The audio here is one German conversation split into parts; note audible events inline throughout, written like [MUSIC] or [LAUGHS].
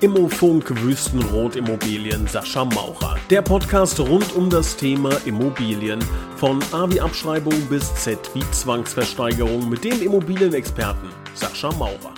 Immofunk Wüstenrot Immobilien Sascha Maurer. Der Podcast rund um das Thema Immobilien. Von A wie Abschreibung bis Z wie Zwangsversteigerung mit dem Immobilienexperten Sascha Maurer.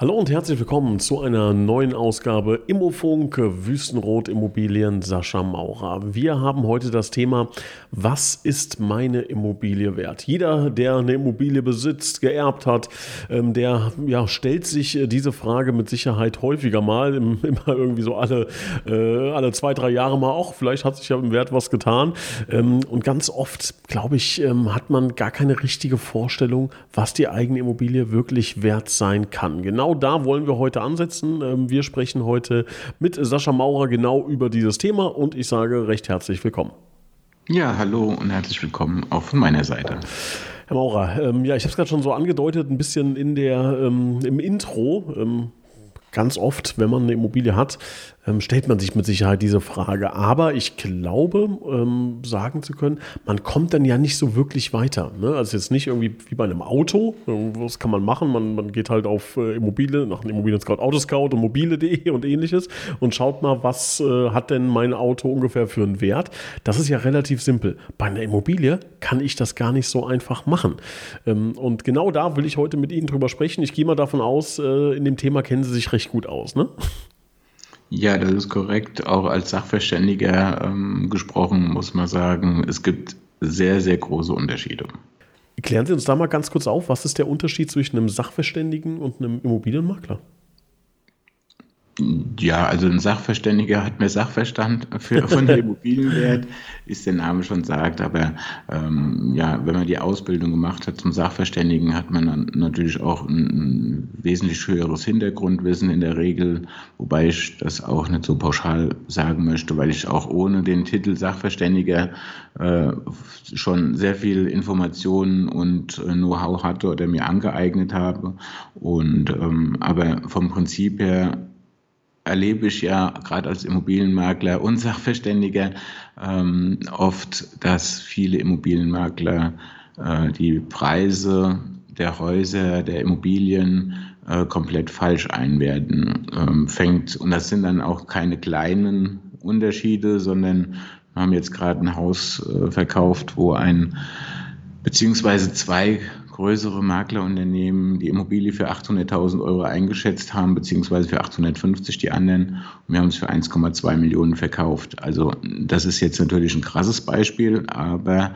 Hallo und herzlich willkommen zu einer neuen Ausgabe Immofunk Wüstenrot Immobilien Sascha Maurer. Wir haben heute das Thema, was ist meine Immobilie wert? Jeder, der eine Immobilie besitzt, geerbt hat, ähm, der ja, stellt sich äh, diese Frage mit Sicherheit häufiger mal, [LAUGHS] immer irgendwie so alle, äh, alle zwei, drei Jahre mal auch. Vielleicht hat sich ja im Wert was getan. Ähm, und ganz oft, glaube ich, ähm, hat man gar keine richtige Vorstellung, was die eigene Immobilie wirklich wert sein kann. Genau genau da wollen wir heute ansetzen. Ähm, wir sprechen heute mit Sascha Maurer genau über dieses Thema und ich sage recht herzlich willkommen. Ja, hallo und herzlich willkommen auch von meiner Seite. Herr Maurer, ähm, ja, ich habe es gerade schon so angedeutet, ein bisschen in der, ähm, im Intro. Ähm, ganz oft, wenn man eine Immobilie hat, ähm, stellt man sich mit Sicherheit diese Frage. Aber ich glaube, ähm, sagen zu können, man kommt dann ja nicht so wirklich weiter. Ne? Also jetzt nicht irgendwie wie bei einem Auto. Was kann man machen? Man, man geht halt auf äh, Immobilie, nach einem Immobilien-Scout, Autoscout und mobile.de [LAUGHS] und ähnliches und schaut mal, was äh, hat denn mein Auto ungefähr für einen Wert. Das ist ja relativ simpel. Bei einer Immobilie kann ich das gar nicht so einfach machen. Ähm, und genau da will ich heute mit Ihnen drüber sprechen. Ich gehe mal davon aus, äh, in dem Thema kennen Sie sich recht gut aus, ne? Ja, das ist korrekt. Auch als Sachverständiger ähm, gesprochen muss man sagen, es gibt sehr, sehr große Unterschiede. Klären Sie uns da mal ganz kurz auf, was ist der Unterschied zwischen einem Sachverständigen und einem Immobilienmakler? Ja, also ein Sachverständiger hat mehr Sachverstand für, von der [LAUGHS] Immobilienwert, ist der Name schon sagt. Aber ähm, ja, wenn man die Ausbildung gemacht hat zum Sachverständigen, hat man dann natürlich auch ein, ein, wesentlich höheres Hintergrundwissen in der Regel, wobei ich das auch nicht so pauschal sagen möchte, weil ich auch ohne den Titel Sachverständiger äh, schon sehr viel Informationen und äh, Know-how hatte oder mir angeeignet habe. Und ähm, aber vom Prinzip her erlebe ich ja gerade als Immobilienmakler und Sachverständiger ähm, oft, dass viele Immobilienmakler äh, die Preise der Häuser, der Immobilien äh, komplett falsch einwerten. Ähm, fängt, und das sind dann auch keine kleinen Unterschiede, sondern wir haben jetzt gerade ein Haus äh, verkauft, wo ein beziehungsweise zwei größere Maklerunternehmen die Immobilie für 800.000 Euro eingeschätzt haben, beziehungsweise für 850 die anderen. Und wir haben es für 1,2 Millionen verkauft. Also das ist jetzt natürlich ein krasses Beispiel, aber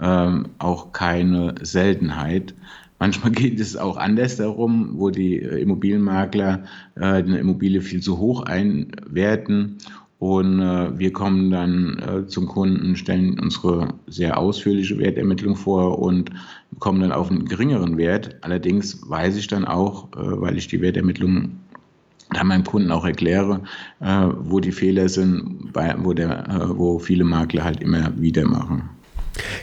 ähm, auch keine Seltenheit. Manchmal [LAUGHS] geht es auch anders darum, wo die Immobilienmakler äh, eine Immobilie viel zu hoch einwerten und äh, wir kommen dann äh, zum Kunden, stellen unsere sehr ausführliche Wertermittlung vor und kommen dann auf einen geringeren Wert. Allerdings weiß ich dann auch, äh, weil ich die Wertermittlung dann meinem Kunden auch erkläre, äh, wo die Fehler sind, bei, wo, der, äh, wo viele Makler halt immer wieder machen.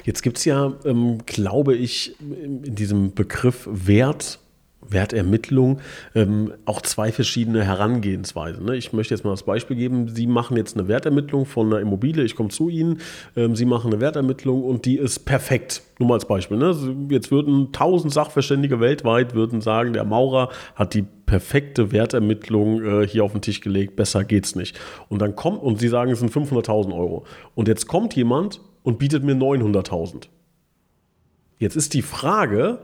Jetzt gibt es ja, ähm, glaube ich, in diesem Begriff Wert Wertermittlung ähm, auch zwei verschiedene Herangehensweisen. Ne? Ich möchte jetzt mal das Beispiel geben. Sie machen jetzt eine Wertermittlung von einer Immobilie. Ich komme zu Ihnen. Ähm, Sie machen eine Wertermittlung und die ist perfekt. Nur mal als Beispiel. Ne? Jetzt würden tausend Sachverständige weltweit würden sagen, der Maurer hat die perfekte Wertermittlung äh, hier auf den Tisch gelegt. Besser geht's nicht. Und dann kommt und Sie sagen, es sind 500.000 Euro. Und jetzt kommt jemand und bietet mir 900.000. Jetzt ist die Frage,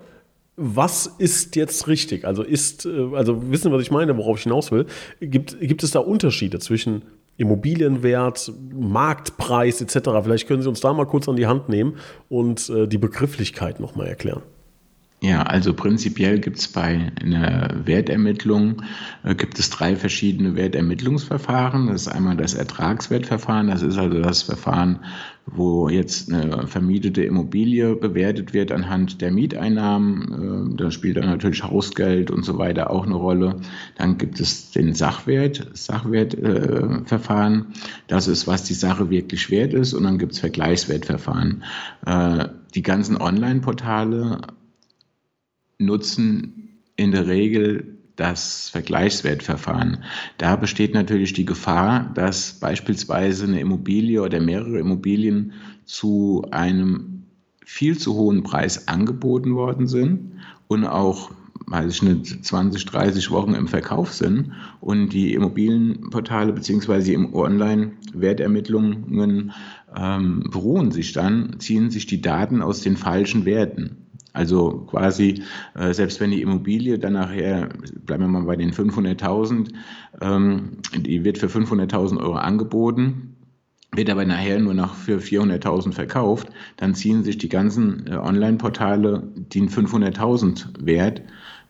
was ist jetzt richtig? Also ist, äh, also wissen, was ich meine, worauf ich hinaus will. Gibt, gibt es da Unterschiede zwischen Immobilienwert, Marktpreis etc.? Vielleicht können Sie uns da mal kurz an die Hand nehmen und äh, die Begrifflichkeit nochmal erklären. Ja, also prinzipiell gibt es bei einer Wertermittlung äh, gibt es drei verschiedene Wertermittlungsverfahren. Das ist einmal das Ertragswertverfahren, das ist also das Verfahren, wo jetzt eine vermietete Immobilie bewertet wird anhand der Mieteinnahmen. Äh, da spielt dann natürlich Hausgeld und so weiter auch eine Rolle. Dann gibt es den Sachwert, Sachwertverfahren. Äh, das ist, was die Sache wirklich wert ist. Und dann gibt es Vergleichswertverfahren. Äh, die ganzen Online-Portale nutzen in der Regel das Vergleichswertverfahren. Da besteht natürlich die Gefahr, dass beispielsweise eine Immobilie oder mehrere Immobilien zu einem viel zu hohen Preis angeboten worden sind und auch weiß ich nicht, 20, 30 Wochen im Verkauf sind und die Immobilienportale bzw. die Online-Wertermittlungen ähm, beruhen sich dann, ziehen sich die Daten aus den falschen Werten. Also quasi, äh, selbst wenn die Immobilie dann nachher, bleiben wir mal bei den 500.000, ähm, die wird für 500.000 Euro angeboten, wird aber nachher nur noch für 400.000 verkauft, dann ziehen sich die ganzen äh, Online-Portale den 500.000 Wert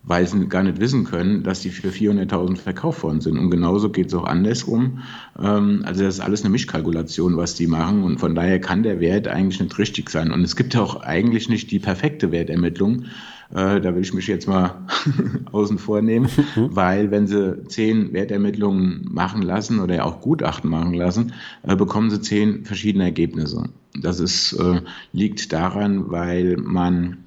weil sie gar nicht wissen können, dass die für 400.000 verkauft worden sind. Und genauso geht es auch andersrum. Ähm, also das ist alles eine Mischkalkulation, was die machen. Und von daher kann der Wert eigentlich nicht richtig sein. Und es gibt auch eigentlich nicht die perfekte Wertermittlung. Äh, da will ich mich jetzt mal [LAUGHS] außen vor nehmen, [LAUGHS] weil wenn sie zehn Wertermittlungen machen lassen oder auch Gutachten machen lassen, äh, bekommen sie zehn verschiedene Ergebnisse. Das ist, äh, liegt daran, weil man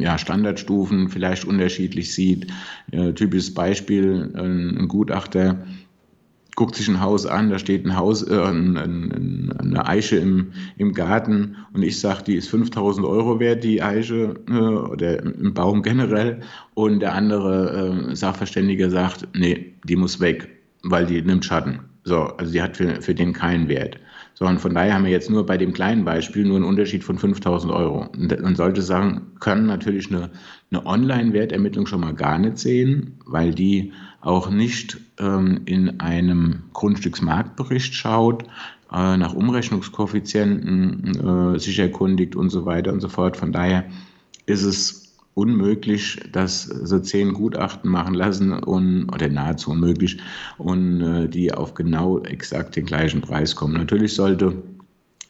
ja, Standardstufen vielleicht unterschiedlich sieht. Äh, typisches Beispiel, ein, ein, Gutachter guckt sich ein Haus an, da steht ein Haus, äh, ein, ein, eine Eiche im, im Garten und ich sage, die ist 5000 Euro wert, die Eiche äh, oder im Baum generell und der andere äh, Sachverständige sagt, nee, die muss weg, weil die nimmt Schatten. So, also die hat für, für den keinen Wert. So, und von daher haben wir jetzt nur bei dem kleinen Beispiel nur einen Unterschied von 5000 Euro. Und man sollte sagen, können natürlich eine, eine Online-Wertermittlung schon mal gar nicht sehen, weil die auch nicht ähm, in einem Grundstücksmarktbericht schaut, äh, nach Umrechnungskoeffizienten äh, sich erkundigt und so weiter und so fort. Von daher ist es unmöglich, dass so zehn Gutachten machen lassen und oder nahezu unmöglich und äh, die auf genau exakt den gleichen Preis kommen. Natürlich sollte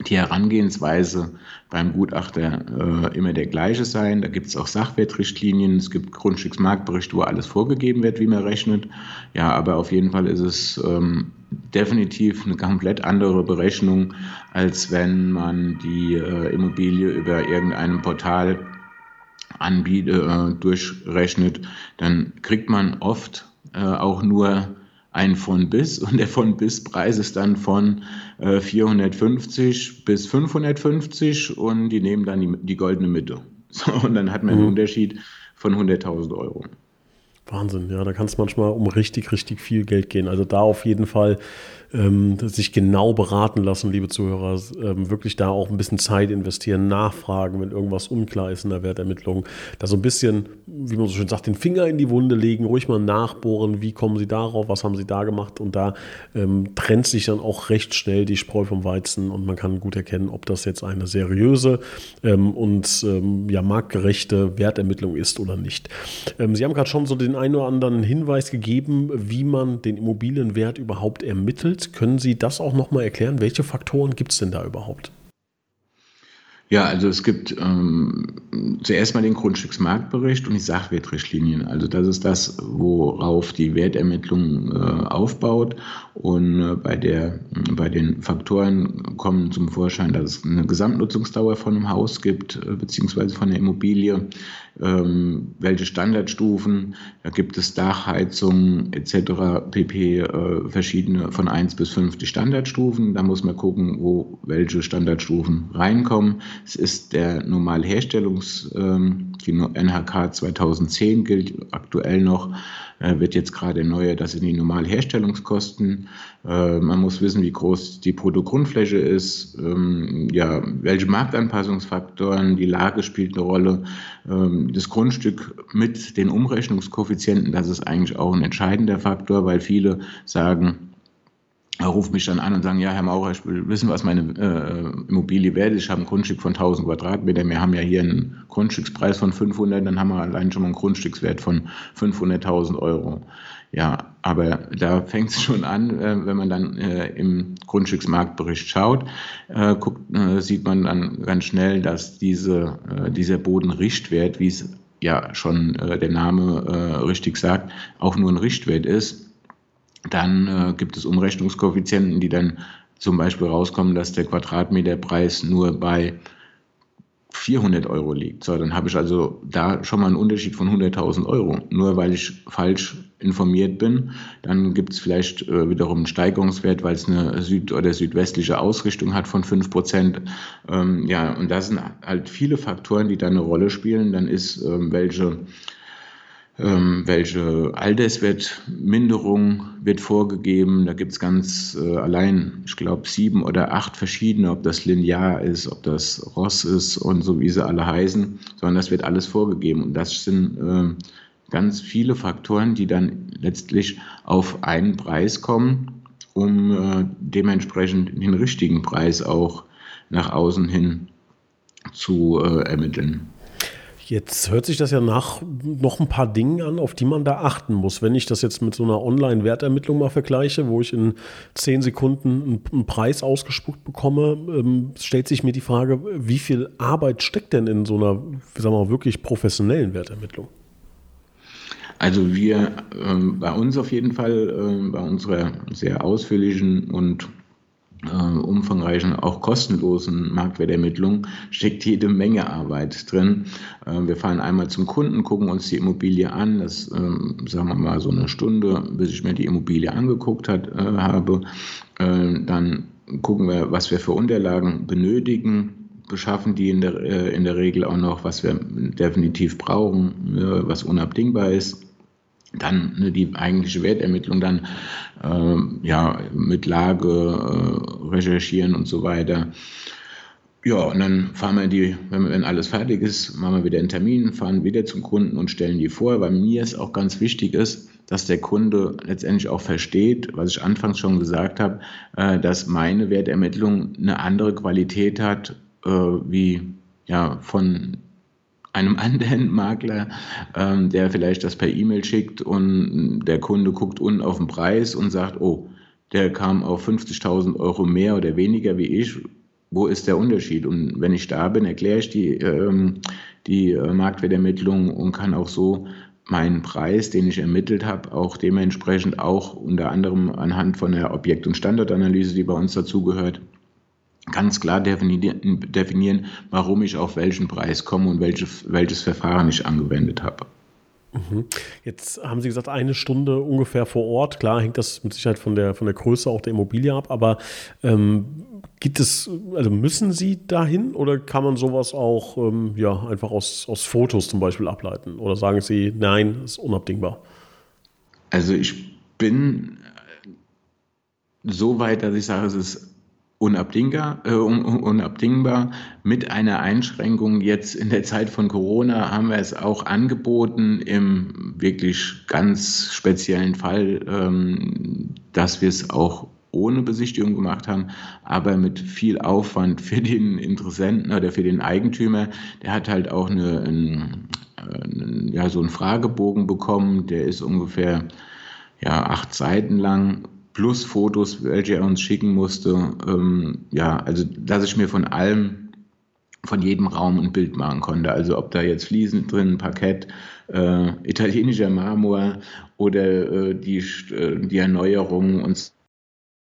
die Herangehensweise beim Gutachter äh, immer der gleiche sein. Da gibt es auch Sachwertrichtlinien, es gibt Grundstücksmarktberichte, wo alles vorgegeben wird, wie man rechnet. Ja, aber auf jeden Fall ist es ähm, definitiv eine komplett andere Berechnung, als wenn man die äh, Immobilie über irgendeinem Portal anbietet, äh, durchrechnet, dann kriegt man oft äh, auch nur ein von bis [LAUGHS] und der von bis Preis ist dann von äh, 450 bis 550 und die nehmen dann die, die goldene Mitte. [LAUGHS] So, und dann hat man einen mhm. Unterschied von 100.000 Euro. Wahnsinn, ja, da kann es manchmal um richtig, richtig viel Geld gehen. Also da auf jeden Fall ähm, sich genau beraten lassen, liebe Zuhörer, ähm, wirklich da auch ein bisschen Zeit investieren, nachfragen, wenn irgendwas unklar ist in der Wertermittlung, da so ein bisschen, wie man so schön sagt, den Finger in die Wunde legen, ruhig mal nachbohren, wie kommen Sie darauf, was haben Sie da gemacht und da ähm, trennt sich dann auch recht schnell die Spreu vom Weizen und man kann gut erkennen, ob das jetzt eine seriöse ähm, und ähm, ja, marktgerechte Wertermittlung ist oder nicht. Ähm, Sie haben gerade schon so den einen oder anderen Hinweis gegeben, wie man den Immobilienwert überhaupt ermittelt. Können Sie das auch nochmal erklären? Welche Faktoren gibt es denn da überhaupt? Ja, also es gibt ähm, zuerst mal den Grundstücksmarktbericht und die Sachwertrichtlinien. Also das ist das, worauf die Wertermittlung äh, aufbaut. Und äh, bei, der, bei den Faktoren kommen zum Vorschein, dass es eine Gesamtnutzungsdauer von einem Haus gibt, äh, beziehungsweise von der Immobilie, ähm, welche Standardstufen, da gibt es Dachheizung etc. pp. Äh, verschiedene von 1 bis 5 die Standardstufen. Da muss man gucken, wo welche Standardstufen reinkommen. Es ist der Normalherstellungs, ähm, die NHK 2010 gilt aktuell noch, wird jetzt gerade erneuert, das sind die Normalherstellungskosten. Äh, man muss wissen, wie groß die Produktgrundfläche ist, ähm, ja, welche Marktanpassungsfaktoren, die Lage spielt eine Rolle. Ähm, das Grundstück mit den Umrechnungskoeffizienten, das ist eigentlich auch ein entscheidender Faktor, weil viele sagen, ruft mich dann an und sagen, ja, Herr Maurer, ich will wissen, was meine äh, Immobilie wert ist. Ich habe ein Grundstück von 1000 Quadratmeter. Wir haben ja hier einen Grundstückspreis von 500, dann haben wir allein schon mal einen Grundstückswert von 500.000 Euro. Ja, aber da fängt es schon an, äh, wenn man dann äh, im Grundstücksmarktbericht schaut, äh, guckt, äh, sieht man dann ganz schnell, dass diese, äh, dieser Bodenrichtwert, wie es ja schon der Name richtig sagt, auch nur ein Richtwert ist dann äh, gibt es Umrechnungskoeffizienten, die dann zum Beispiel rauskommen, dass der Quadratmeterpreis nur bei 400 Euro liegt. So, dann habe ich also da schon mal einen Unterschied von 100.000 Euro. Nur weil ich falsch informiert bin, dann gibt es vielleicht äh, wiederum einen Steigerungswert, weil es eine süd- oder südwestliche Ausrichtung hat von 5 Prozent. Ähm, ja, und das sind halt viele Faktoren, die da eine Rolle spielen. Dann ist, ähm, welche ähm, welche Alterswertminderung wird vorgegeben. Da gibt es ganz äh, allein, ich glaube, sieben oder acht verschiedene, ob das Linear ist, ob das Ross ist und so, wie sie alle heißen, sondern das wird alles vorgegeben. Und das sind äh, ganz viele Faktoren, die dann letztlich auf einen Preis kommen, um äh, dementsprechend den richtigen Preis auch nach außen hin zu äh, ermitteln. Jetzt hört sich das ja nach noch ein paar Dingen an, auf die man da achten muss. Wenn ich das jetzt mit so einer Online-Wertermittlung mal vergleiche, wo ich in zehn Sekunden einen Preis ausgespuckt bekomme, ähm, stellt sich mir die Frage, wie viel Arbeit steckt denn in so einer, sagen wir mal, wirklich professionellen Wertermittlung? Also wir, ähm, bei uns auf jeden Fall, ähm, bei unserer sehr ausführlichen und äh, umfangreichen, auch kostenlosen Marktwertermittlung steckt jede Menge Arbeit drin. Äh, wir fahren einmal zum Kunden, gucken uns die Immobilie an, das äh, sagen wir mal so eine Stunde, bis ich mir die Immobilie angeguckt hat, äh, habe. Äh, dann gucken wir, was wir für Unterlagen benötigen, beschaffen die in der, äh, in der Regel auch noch, was wir definitiv brauchen, was unabdingbar ist dann ne, die eigentliche Wertermittlung dann äh, ja mit Lage äh, recherchieren und so weiter. Ja, und dann fahren wir die, wenn, wenn alles fertig ist, machen wir wieder einen Termin, fahren wieder zum Kunden und stellen die vor, weil mir es auch ganz wichtig ist, dass der Kunde letztendlich auch versteht, was ich anfangs schon gesagt habe, äh, dass meine Wertermittlung eine andere Qualität hat, äh, wie ja von einem [LAUGHS] anderen Makler, ähm, der vielleicht das per E-Mail schickt und der Kunde guckt unten auf den Preis und sagt, oh, der kam auf 50.000 Euro mehr oder weniger wie ich. Wo ist der Unterschied? Und wenn ich da bin, erkläre ich die, ähm, die äh, Marktwertermittlung und kann auch so meinen Preis, den ich ermittelt habe, auch dementsprechend auch unter anderem anhand von der Objekt- und Standortanalyse, die bei uns dazugehört, ganz klar definieren, warum ich auf welchen Preis komme und welches, welches Verfahren ich angewendet habe. Mhm. Jetzt haben Sie gesagt, eine Stunde ungefähr vor Ort. Klar hängt das mit Sicherheit von der, von der Größe auch der Immobilie ab, aber ähm, gibt es, also müssen Sie dahin oder kann man sowas auch ähm, ja, einfach aus, aus Fotos zum Beispiel ableiten? Oder sagen Sie, nein, ist unabdingbar? Also ich bin so weit, dass ich sage, es ist unabdingbar, äh, unabdingbar. Mit einer Einschränkung jetzt in der Zeit von Corona haben wir es auch angeboten, im wirklich ganz speziellen Fall, ähm, dass wir es auch ohne Besichtigung gemacht haben, aber mit viel Aufwand für den Interessenten oder für den Eigentümer. Der hat halt auch eine, ein, ein, ja, so einen Fragebogen bekommen, der ist ungefähr ja, acht Seiten lang plus Fotos, welche er uns schicken musste. Ähm, ja, also dass ich mir von allem, von jedem Raum ein Bild machen konnte. Also ob da jetzt Fliesen drin, Parkett, äh, italienischer Marmor oder äh, die, äh, die Erneuerung und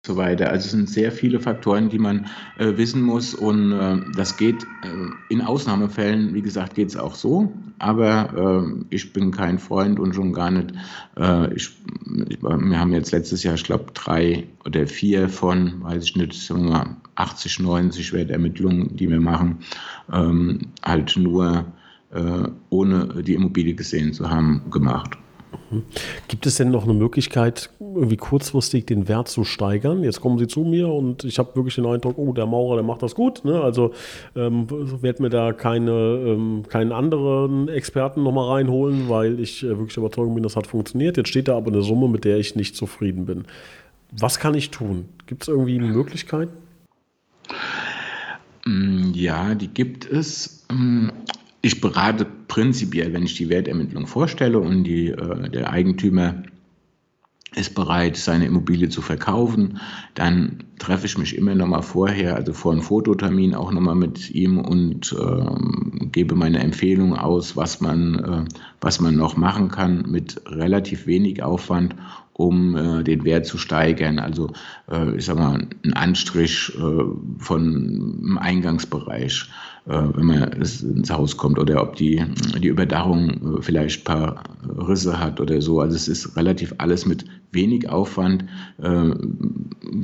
so weiter. Also es sind sehr viele Faktoren, die man äh, wissen muss und äh, das geht äh, in Ausnahmefällen, wie gesagt, geht es auch so, aber äh, ich bin kein Freund und schon gar nicht. Äh, ich, wir haben jetzt letztes Jahr, ich glaube, drei oder vier von, weiß ich nicht, sagen wir 80, 90 Wertermittlungen, die wir machen, ähm, halt nur äh, ohne die Immobilie gesehen zu haben, gemacht. Mhm. Gibt es denn noch eine Möglichkeit, irgendwie kurzfristig den Wert zu steigern? Jetzt kommen Sie zu mir und ich habe wirklich den Eindruck, oh, der Maurer, der macht das gut. Ne? Also ähm, werde mir da keine, ähm, keinen anderen Experten nochmal reinholen, weil ich äh, wirklich überzeugt bin, das hat funktioniert. Jetzt steht da aber eine Summe, mit der ich nicht zufrieden bin. Was kann ich tun? Gibt es irgendwie eine Möglichkeit? Mm, ja, die gibt es. Ich berate prinzipiell, wenn ich die Wertermittlung vorstelle und die, äh, der Eigentümer ist bereit, seine Immobilie zu verkaufen, dann treffe ich mich immer noch mal vorher, also vor einem Fototermin auch noch mal mit ihm und äh, gebe meine Empfehlung aus, was man, äh, was man noch machen kann mit relativ wenig Aufwand, um äh, den Wert zu steigern. Also äh, ich sag mal, ein Anstrich äh, von einem Eingangsbereich, äh, wenn man ins Haus kommt, oder ob die, die Überdachung äh, vielleicht ein paar Risse hat oder so. Also es ist relativ alles mit wenig Aufwand äh,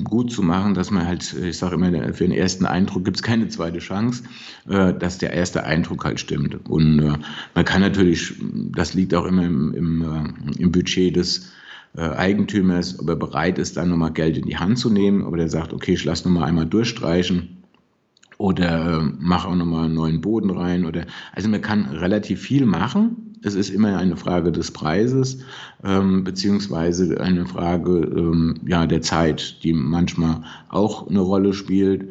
gut zu machen, dass man halt, ich sage immer, für den ersten Eindruck gibt es keine zweite Chance, dass der erste Eindruck halt stimmt. Und man kann natürlich, das liegt auch immer im, im, im Budget des äh, Eigentümers, ob er bereit ist, dann nochmal Geld in die Hand zu nehmen, ob er sagt, okay, ich lasse nochmal einmal durchstreichen oder äh, mache auch nochmal einen neuen Boden rein. Oder, also man kann relativ viel machen. Es ist immer eine Frage des Preises, ähm, beziehungsweise eine Frage ähm, ja, der Zeit, die manchmal auch eine Rolle spielt.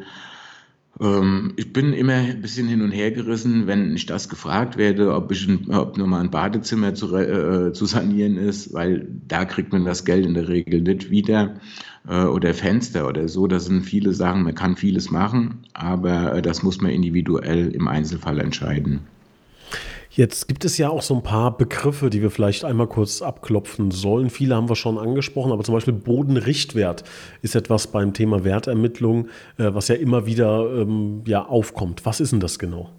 Ähm, ich bin immer ein bisschen hin und her gerissen, wenn ich das gefragt werde, ob, ich, ob nur mal ein Badezimmer zu, äh, zu sanieren ist, weil da kriegt man das Geld in der Regel nicht wieder äh, oder Fenster oder so. Das sind viele Sachen, man kann vieles machen, aber äh, das muss man individuell im Einzelfall entscheiden. Jetzt gibt es ja auch so ein paar Begriffe, die wir vielleicht einmal kurz abklopfen sollen. Viele haben wir schon angesprochen, aber zum Beispiel Bodenrichtwert ist etwas beim Thema Wertermittlung, äh, was ja immer wieder ähm, ja, aufkommt. Was ist denn das genau?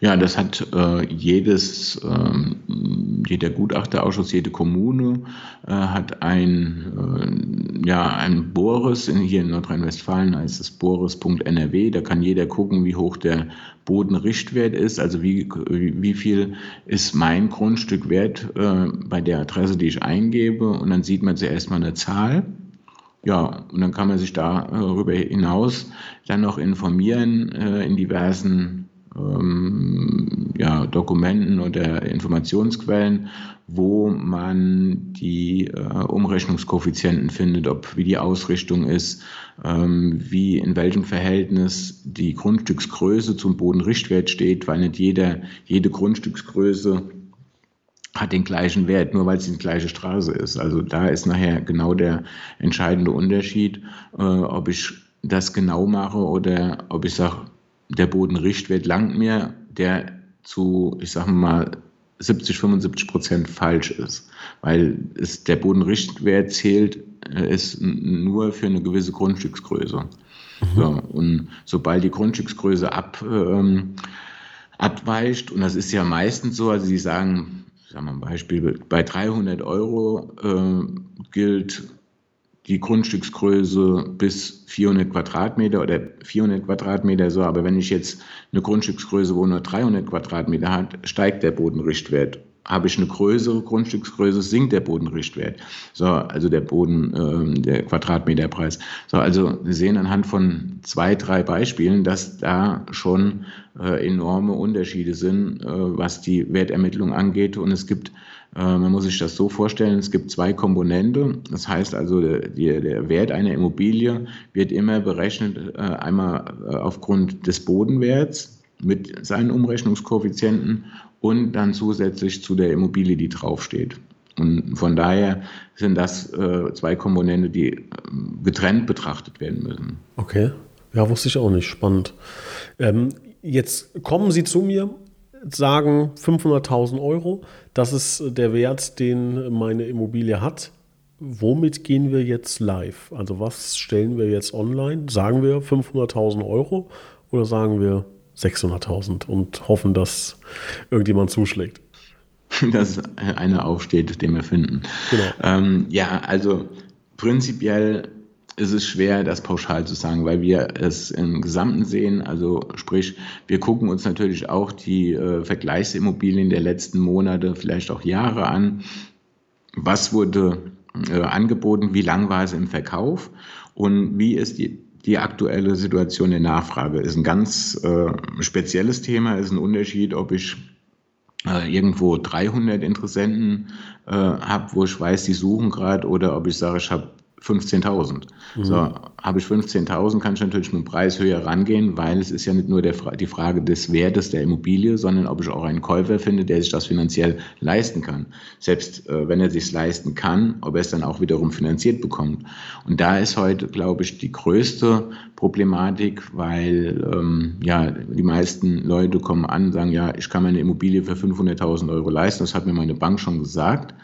Ja, das hat äh, jedes, äh, jeder Gutachterausschuss, jede Kommune äh, hat ein, äh, ja, ein Boris, in, hier in Nordrhein-Westfalen heißt es boris.nrw, da kann jeder gucken, wie hoch der Bodenrichtwert ist, also wie, wie viel ist mein Grundstück wert äh, bei der Adresse, die ich eingebe. Und dann sieht man zuerst mal eine Zahl. Ja, und dann kann man sich darüber hinaus dann noch informieren äh, in diversen ähm, ja, Dokumenten oder Informationsquellen, wo man die äh, Umrechnungskoeffizienten findet, ob wie die Ausrichtung ist, ähm, wie in welchem Verhältnis die Grundstücksgröße zum Bodenrichtwert steht, weil nicht jeder, jede Grundstücksgröße hat den gleichen Wert, nur weil es die gleiche Straße ist. Also da ist nachher genau der entscheidende Unterschied, äh, ob ich das genau mache oder ob ich sage, der Bodenrichtwert langt mir, der zu, ich sage mal, 70, 75 Prozent falsch ist, weil es, der Bodenrichtwert zählt äh, ist nur für eine gewisse Grundstücksgröße. Mhm. So, und sobald die Grundstücksgröße ab, ähm, abweicht, und das ist ja meistens so, also Sie sagen, sagen wir ein Beispiel, bei 300 Euro äh, gilt die Grundstücksgröße bis 400 Quadratmeter oder 400 Quadratmeter so, aber wenn ich jetzt eine Grundstücksgröße, wo nur 300 Quadratmeter hat, steigt der Bodenrichtwert. Habe ich eine größere Grundstücksgröße, sinkt der Bodenrichtwert. So, also der Boden, äh, der Quadratmeterpreis. So, also wir sehen anhand von zwei, drei Beispielen, dass da schon äh, enorme Unterschiede sind, äh, was die Wertermittlung angeht. Und es gibt man muss sich das so vorstellen, es gibt zwei Komponente. Das heißt also, der, der Wert einer Immobilie wird immer berechnet, äh, einmal äh, aufgrund des Bodenwerts mit seinen Umrechnungskoeffizienten und dann zusätzlich zu der Immobilie, die draufsteht. Und von daher sind das zwei Komponente, die getrennt betrachtet werden müssen. Okay, ja, wusste ich auch nicht. Spannend. Ähm, jetzt kommen Sie zu mir sagen 500.000 Euro, das ist der Wert, den meine Immobilie hat. Womit gehen wir jetzt live? Also was stellen wir jetzt online? Sagen wir 500.000 Euro oder sagen wir 600.000 und hoffen, dass irgendjemand zuschlägt? [LAUGHS] Dass einer aufsteht, den wir finden. Genau. Ähm, ja, also prinzipiell ist es schwer, das pauschal zu sagen, weil wir es im Gesamten sehen. Also sprich, wir gucken uns natürlich auch die äh, Vergleichsimmobilien der letzten Monate, vielleicht auch Jahre an. Was wurde äh, angeboten? Wie lang war es im Verkauf? Und wie ist die, die aktuelle Situation der Nachfrage? Ist ein ganz äh, spezielles Thema, ist ein Unterschied, ob ich äh, irgendwo 300 Interessenten äh, habe, wo ich weiß, die suchen gerade, oder ob ich sage, ich habe 15.000. Mhm. So, habe ich 15.000, kann ich natürlich mit dem Preis höher rangehen, weil es ist ja nicht nur der, die Frage des Wertes der Immobilie, sondern ob ich auch einen Käufer finde, der sich das finanziell leisten kann. Selbst äh, wenn er sich leisten kann, ob er es dann auch wiederum finanziert bekommt. Und da ist heute, glaube ich, die größte Problematik, weil ähm, ja die meisten Leute kommen an und sagen, ja, ich kann meine Immobilie für 500.000 Euro leisten. Das hat mir meine Bank schon gesagt.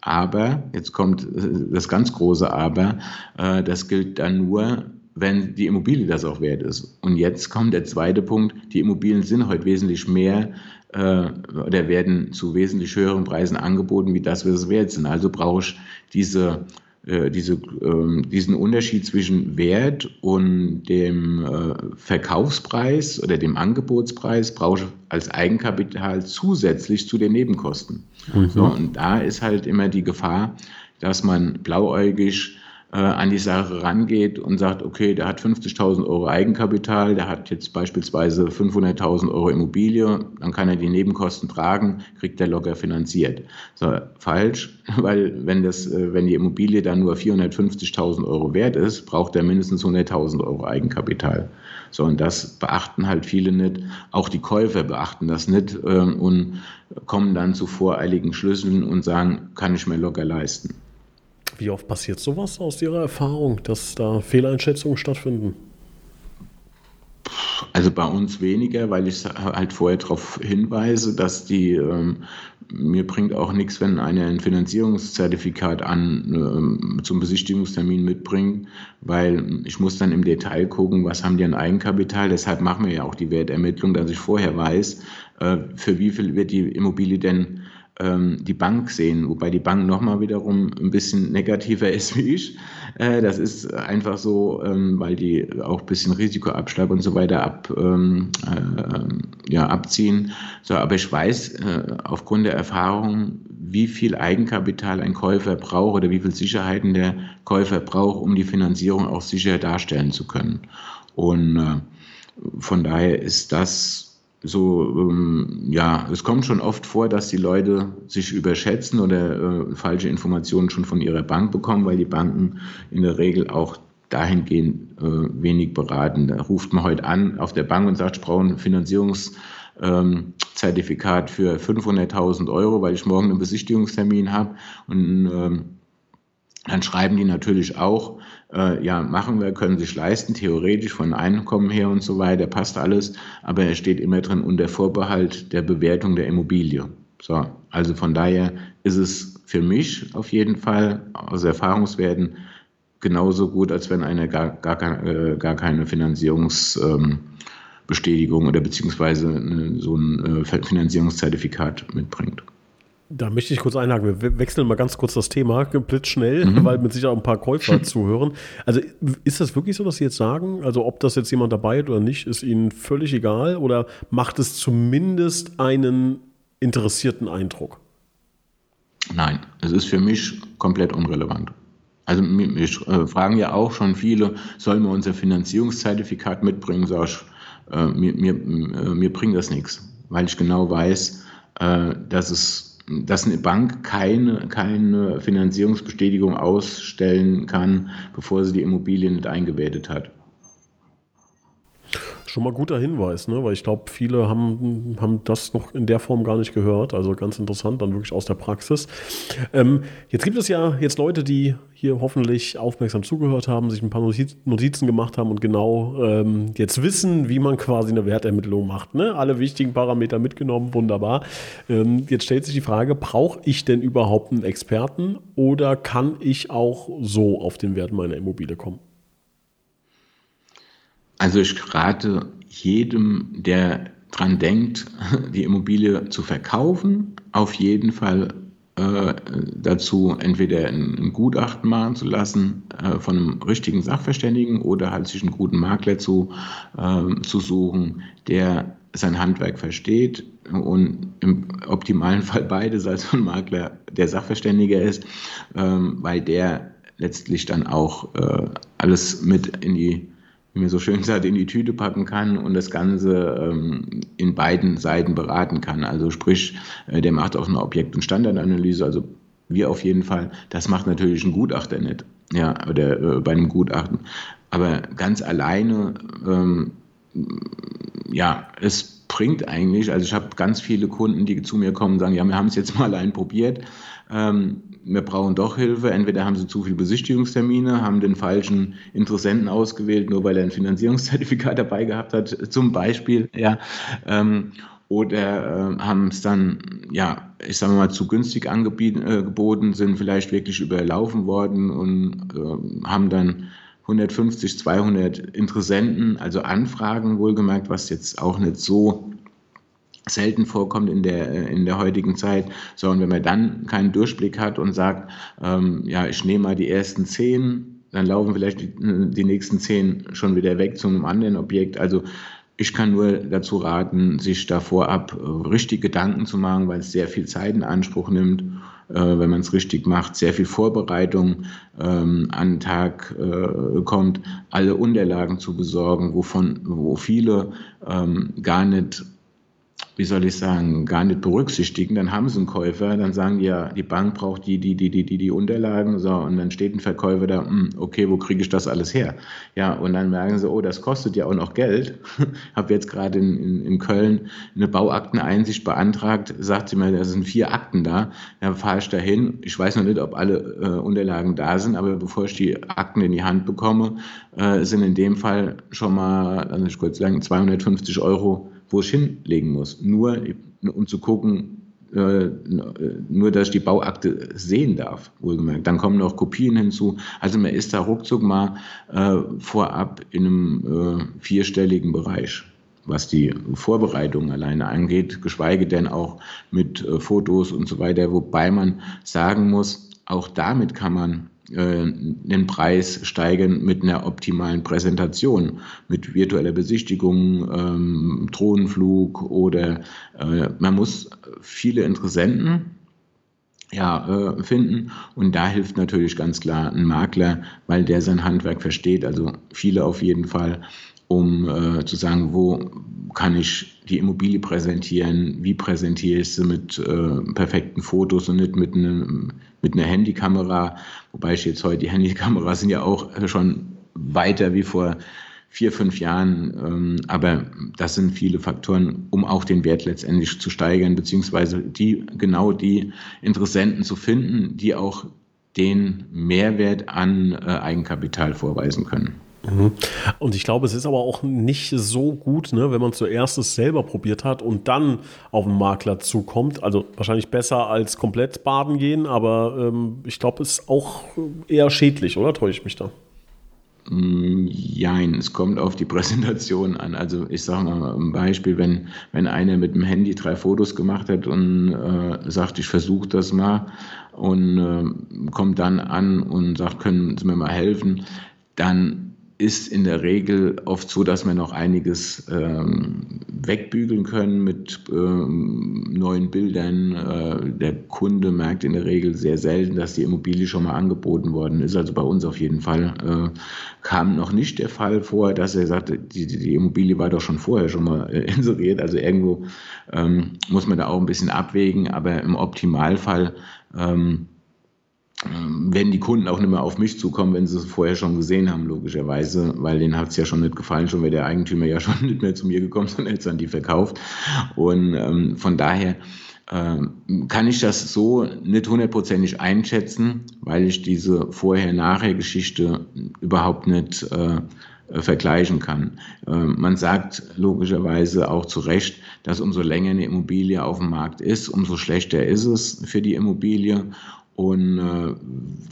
Aber, jetzt kommt äh, das ganz große Aber, äh, das gilt dann nur, wenn die Immobilie das auch wert ist. Und jetzt kommt der zweite Punkt, die Immobilien sind heute wesentlich mehr äh, oder werden zu wesentlich höheren Preisen angeboten, wie das, was es wert sind. Also brauche ich diese äh, diese, äh, diesen Unterschied zwischen Wert und dem äh, Verkaufspreis oder dem Angebotspreis brauche ich als Eigenkapital zusätzlich zu den Nebenkosten. Mhm. So, und da ist halt immer die Gefahr, dass man blauäugig an die Sache rangeht und sagt, okay, der hat 50.000 Euro Eigenkapital, der hat jetzt beispielsweise 500.000 Euro Immobilie, dann kann er die Nebenkosten tragen, kriegt er locker finanziert. So, falsch, [LAUGHS] weil wenn, das, äh, wenn die Immobilie dann nur 450.000 Euro wert ist, braucht er mindestens 100.000 Euro Eigenkapital. So, und das beachten halt viele nicht. Auch die Käufer beachten das nicht äh, und kommen dann zu voreiligen Schlüsseln und sagen, kann ich mir locker leisten. Wie oft passiert sowas aus Ihrer Erfahrung, dass da Fehleinschätzungen stattfinden? Also bei uns weniger, weil ich halt vorher darauf hinweise, dass die, ähm, mir bringt auch nichts, wenn einer ein Finanzierungszertifikat an ähm, zum Besichtigungstermin mitbringt, weil ich muss dann im Detail gucken, was haben die an Eigenkapital. Deshalb machen wir ja auch die Wertermittlung, dass ich vorher weiß, äh, für wie viel wird die Immobilie denn ähm, die Bank sehen, wobei die Bank nochmal wiederum ein bisschen negativer [LAUGHS] ist wie ich. Äh, das ist einfach so, ähm, weil die auch ein bisschen Risikoabschlag und so weiter ab, ähm, äh, ja, abziehen. So, aber ich weiß äh, aufgrund der Erfahrung, wie viel Eigenkapital ein Käufer braucht oder wie viel Sicherheiten der Käufer braucht, um die Finanzierung auch sicher darstellen zu können. Und äh, von daher ist das so, ähm, ja, es kommt schon oft vor, dass die Leute sich überschätzen oder äh, falsche Informationen schon von ihrer Bank bekommen, weil die Banken in der Regel auch dahingehend äh, wenig beraten. Da ruft man heute an auf der Bank und sagt, ich brauche ein Finanzierungszertifikat ähm, für 500.000 Euro, weil ich morgen einen Besichtigungstermin habe und ähm, dann schreiben die natürlich auch, äh, ja, machen wir, können sich leisten, theoretisch von Einkommen her und so weiter, passt alles, aber er steht immer drin unter Vorbehalt der Bewertung der Immobilie. So, also von daher ist es für mich auf jeden Fall aus Erfahrungswerten genauso gut, als wenn einer gar, gar, äh, gar keine Finanzierungsbestätigung ähm, oder beziehungsweise so ein äh, Finanzierungszertifikat mitbringt. Da möchte ich kurz einhaken. Wir wechseln mal ganz kurz das Thema, blitzschnell, mhm. weil mit sicher auch ein paar Käufer [LAUGHS] zuhören. Also ist das wirklich so, dass Sie jetzt sagen, also ob das jetzt jemand dabei hat oder nicht, ist Ihnen völlig egal oder macht es zumindest einen interessierten Eindruck? Nein, es ist für mich komplett unrelevant. Also mich äh, fragen ja auch schon viele, sollen wir unser Finanzierungszertifikat mitbringen? Sag ich, äh, mir, mir, äh, mir bringt das nichts, weil ich genau weiß, äh, dass es dass eine Bank keine, keine Finanzierungsbestätigung ausstellen kann, bevor sie die Immobilie nicht eingewertet hat. Schon mal guter Hinweis, ne? weil ich glaube, viele haben, haben das noch in der Form gar nicht gehört. Also ganz interessant, dann wirklich aus der Praxis. Ähm, jetzt gibt es ja jetzt Leute, die hier hoffentlich aufmerksam zugehört haben, sich ein paar Notizen gemacht haben und genau ähm, jetzt wissen, wie man quasi eine Wertermittlung macht. Ne? Alle wichtigen Parameter mitgenommen, wunderbar. Ähm, jetzt stellt sich die Frage, brauche ich denn überhaupt einen Experten oder kann ich auch so auf den Wert meiner Immobilie kommen? Also ich rate jedem, der dran denkt, [LAUGHS] die Immobilie zu verkaufen, auf jeden Fall äh, dazu, entweder ein, Gutachten machen zu lassen äh, von einem richtigen Sachverständigen oder halt sich einen guten Makler zu, äh, zu suchen, der sein Handwerk versteht und im optimalen Fall beides, also ein Makler, der Sachverständiger ist, ähm, weil der letztlich dann auch äh, alles mit in die wie mir so schön gesagt, in die Tüte packen kann und das Ganze ähm, in beiden Seiten beraten kann. Also sprich, äh, der macht auch eine Objekt- und Standardanalyse, also wir auf jeden Fall. Das macht natürlich ein Gutachter nicht, ja, oder äh, bei einem Gutachten. Aber ganz alleine, ähm, ja, es bringt eigentlich, also ich habe ganz viele Kunden, die zu mir kommen und sagen, ja, wir haben es jetzt mal allein probiert. Ähm, wir brauchen doch Hilfe. Entweder haben sie zu viele Besichtigungstermine, haben den falschen Interessenten ausgewählt, nur weil er ein Finanzierungszertifikat [LAUGHS] dabei gehabt hat, zum Beispiel. Ja, ähm, oder äh, haben es dann, ja, ich sage mal, zu günstig angeboten, äh, sind vielleicht wirklich überlaufen worden und äh, haben dann 150, 200 Interessenten, also Anfragen wohlgemerkt, was jetzt auch nicht so selten vorkommt in der, in der heutigen Zeit, sondern wenn man dann keinen Durchblick hat und sagt, ähm, ja, ich nehme mal die ersten zehn, dann laufen vielleicht die, die nächsten zehn schon wieder weg zu einem anderen Objekt. Also ich kann nur dazu raten, sich da vorab äh, richtig Gedanken zu machen, weil es sehr viel Zeit in Anspruch nimmt, äh, wenn man es richtig macht, sehr viel Vorbereitung ähm, an den Tag äh, kommt, alle Unterlagen zu besorgen, wovon, wo viele ähm, gar nicht wie soll ich sagen, gar nicht berücksichtigen. Dann haben sie einen Käufer, dann sagen die ja, die Bank braucht die, die, die, die, die, die Unterlagen, so, und dann steht ein Verkäufer da, hm, okay, wo kriege ich das alles her? Ja, und dann merken sie, oh, das kostet ja auch noch Geld. [LAUGHS] Habe jetzt gerade in, in, in Köln eine Bauakteneinsicht beantragt, sagt sie mir, da sind vier Akten da. Dann fahre ich dahin. Ich weiß noch nicht, ob alle äh, Unterlagen da sind, aber bevor ich die Akten in die Hand bekomme, äh, sind in dem Fall schon mal, also ich kurz sagen, 250 Euro wo ich hinlegen muss. Nur um zu gucken, äh, nur dass ich die Bauakte sehen darf, wohlgemerkt. Dann kommen noch Kopien hinzu. Also man ist da ruckzuck mal äh, vorab in einem äh, vierstelligen Bereich was die Vorbereitung alleine angeht, geschweige denn auch mit Fotos und so weiter, wobei man sagen muss, auch damit kann man den Preis steigern mit einer optimalen Präsentation, mit virtueller Besichtigung, ähm, Drohnenflug oder äh, man muss viele Interessenten ja, äh, finden. Und da hilft natürlich ganz klar ein Makler, weil der sein Handwerk versteht, also viele auf jeden Fall, um äh, zu sagen, wo kann ich die Immobilie präsentieren, wie präsentiere ich sie mit äh, perfekten Fotos und nicht mit, einem, mit einer Handykamera, wobei ich jetzt heute, die [LAUGHS] Handykameras sind ja auch schon weiter wie vor vier, fünf Jahren, ähm, aber das sind viele Faktoren, um auch den Wert letztendlich zu steigern, beziehungsweise die, genau die Interessenten zu finden, die auch den Mehrwert an äh, Eigenkapital vorweisen können. Mhm. Und ich glaube, es ist aber auch nicht so gut, ne, wenn man zuerst es selber probiert hat und dann auf den Makler zukommt. Also wahrscheinlich besser als komplett baden gehen, aber ähm, ich glaube, es ist auch eher schädlich, oder täusche ich mich da? Jein, es kommt auf die Präsentation an. Also ich sage mal ein Beispiel, wenn, wenn einer mit dem Handy drei Fotos gemacht hat und äh, sagt, ich versuche das mal und äh, kommt dann an und sagt, können Sie mir mal helfen, dann ist in der Regel oft so, dass wir noch einiges ähm, wegbügeln können mit ähm, neuen Bildern. Äh, der Kunde merkt in der Regel sehr selten, dass die Immobilie schon mal angeboten worden ist. Also bei uns auf jeden Fall äh, kam noch nicht der Fall vor, dass er sagte, die, die Immobilie war doch schon vorher schon mal äh, [LAUGHS] inseriert. Also irgendwo ähm, muss man da auch ein bisschen abwägen, aber im Optimalfall ähm, ähm, werden die Kunden auch nicht mehr auf mich zukommen, wenn sie es vorher schon gesehen haben, logischerweise, weil denen hat es ja schon nicht gefallen, schon wäre der Eigentümer ja [LAUGHS] schon nicht mehr zu mir gekommen, sondern hätte es an die verkauft. Und ähm, von daher ähm, kann ich das so nicht hundertprozentig einschätzen, weil ich diese Vorher-Nachher-Geschichte überhaupt nicht äh, vergleichen kann. Ähm, man sagt logischerweise auch zu Recht, dass umso länger eine Immobilie auf dem Markt ist, umso schlechter ist es für die Immobilie und äh,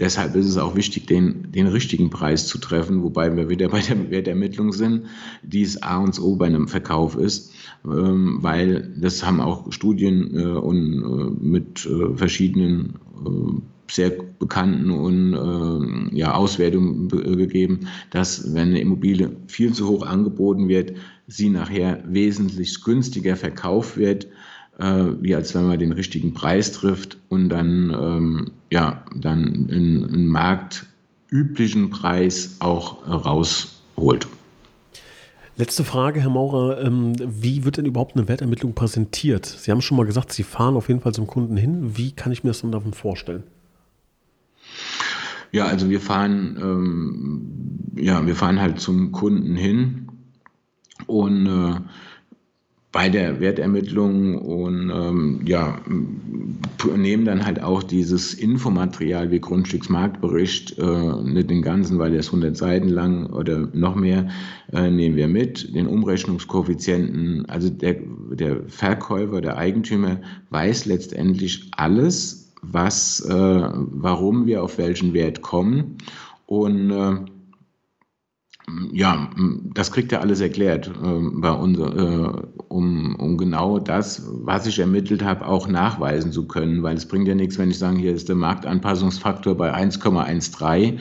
deshalb ist es auch wichtig, den, den richtigen Preis zu treffen, wobei wir wieder bei der Wertermittlung sind, die es A und O bei einem Verkauf ist, ähm, weil das haben auch Studien äh, und äh, mit äh, verschiedenen äh, sehr bekannten und äh, ja, Auswertungen gegeben, dass wenn eine Immobilie viel zu hoch angeboten wird, sie nachher wesentlich günstiger verkauft wird wie als wenn man den richtigen Preis trifft und dann, ähm, ja, dann einen marktüblichen Preis auch rausholt. Letzte Frage, Herr Maurer. Ähm, wie wird denn überhaupt eine Wertermittlung präsentiert? Sie haben schon mal gesagt, Sie fahren auf jeden Fall zum Kunden hin. Wie kann ich mir das dann davon vorstellen? Ja, also wir fahren, ähm, ja, wir fahren halt zum Kunden hin und äh, bei der Wertermittlung und ähm, ja, nehmen dann halt auch dieses Infomaterial wie Grundstücksmarktbericht, äh, nicht den ganzen, weil der ist 100 Seiten lang oder noch mehr, äh, nehmen wir mit, den Umrechnungskoeffizienten, also der, der Verkäufer, der Eigentümer weiß letztendlich alles, was, äh, warum wir auf welchen Wert kommen. Und äh, ja, das kriegt er alles erklärt äh, bei uns, äh, um, um genau das, was ich ermittelt habe, auch nachweisen zu können. Weil es bringt ja nichts, wenn ich sage, hier ist der Marktanpassungsfaktor bei 1,13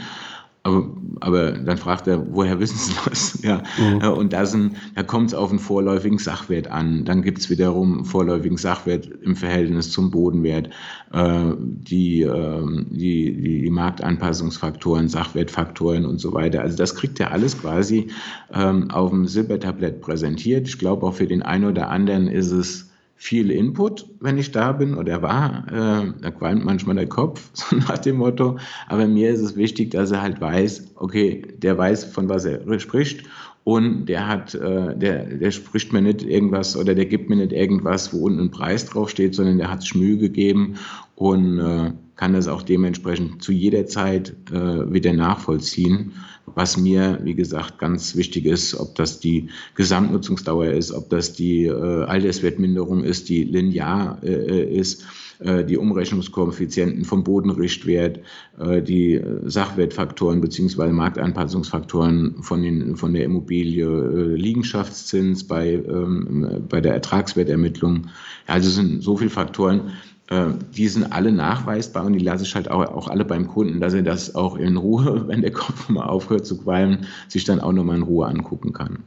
aber, aber dann fragt er, woher wissen Sie das? [LAUGHS] Ja. Mhm. Und da, sind, da kommt es auf einen vorläufigen Sachwert an. Dann gibt es wiederum einen vorläufigen Sachwert im Verhältnis zum Bodenwert. Äh, die, äh, die, die, die Marktanpassungsfaktoren, Sachwertfaktoren und so weiter. Also das kriegt er alles quasi ähm, auf dem Silbertablett präsentiert. Ich glaube, auch für den einen oder anderen ist es viel Input, wenn ich da bin oder war. Äh, da qualmt manchmal der Kopf, [LAUGHS] so nach dem Motto. Aber mir ist es wichtig, dass er halt weiß, okay, der weiß, von was er spricht und der hat, äh, der, der spricht mir nicht irgendwas oder der gibt mir nicht irgendwas, wo unten ein Preis draufsteht, sondern der hat sich Mühe gegeben und äh, kann das auch dementsprechend zu jeder Zeit äh, wieder nachvollziehen. Was mir, wie gesagt, ganz wichtig ist, ob das die Gesamtnutzungsdauer ist, ob das die äh, Alterswertminderung ist, die linear äh, ist äh, die Umrechnungskoeffizienten vom Bodenrichtwert, äh, die Sachwertfaktoren bzw. Marktanpassungsfaktoren von, den, von der Immobilie, äh, Liegenschaftszins bei, ähm, bei der Ertragswertermittlung. Also es sind so viele Faktoren, die sind alle nachweisbar und die lasse ich halt auch, auch alle beim Kunden, dass er das auch in Ruhe, [LAUGHS] wenn der Kopf mal aufhört zu qualmen, sich dann auch nochmal in Ruhe angucken kann.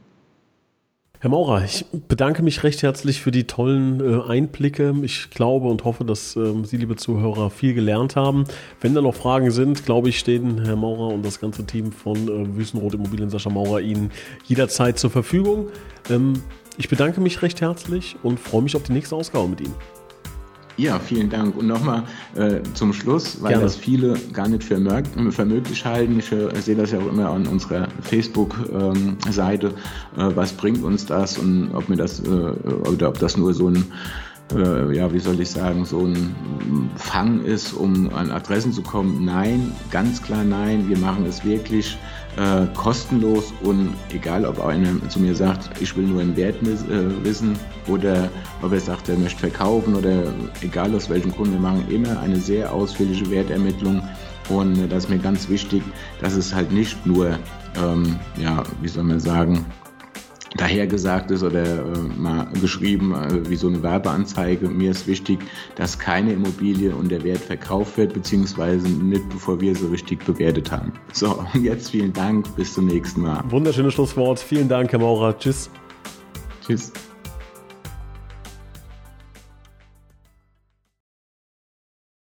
Herr Maurer, ich bedanke mich recht herzlich für die tollen äh, Einblicke. Ich glaube und hoffe, dass ähm, Sie, liebe Zuhörer, viel gelernt haben. Wenn da noch Fragen sind, glaube ich, stehen Herr Maurer und das ganze Team von äh, Wüstenrot Immobilien Sascha Maurer Ihnen jederzeit zur Verfügung. Ähm, ich bedanke mich recht herzlich und freue mich auf die nächste Ausgabe mit Ihnen. Ja, vielen Dank. Und nochmal äh, zum Schluss, weil Gerne. das viele gar nicht für, möglich halten. Ich, äh, sehe das ja auch immer an unserer Facebook-Seite. Ähm, äh, was bringt uns das und ob mir das äh, oder ob das nur so ein äh, ja, wie soll ich sagen, so ein Fang ist, um an Adressen zu kommen. Nein, ganz klar nein. Wir machen es wirklich äh, kostenlos und egal, ob einer zu mir sagt, ich will nur einen Wert äh, wissen oder ob er sagt, er möchte verkaufen oder egal aus welchem Grund, wir machen immer eine sehr ausführliche Wertermittlung und äh, das ist mir ganz wichtig, dass es halt nicht nur, ähm, ja, wie soll man sagen, dahergesagt ist oder äh, mal geschrieben äh, wie so eine Werbeanzeige. Mir ist wichtig, dass keine Immobilie und der Wert verkauft wird, beziehungsweise nicht bevor wir sie richtig bewertet haben. So, und jetzt vielen Dank, bis zum nächsten Mal. Wunderschönes Schlusswort. Vielen Dank, Herr Maurer. Tschüss. Tschüss.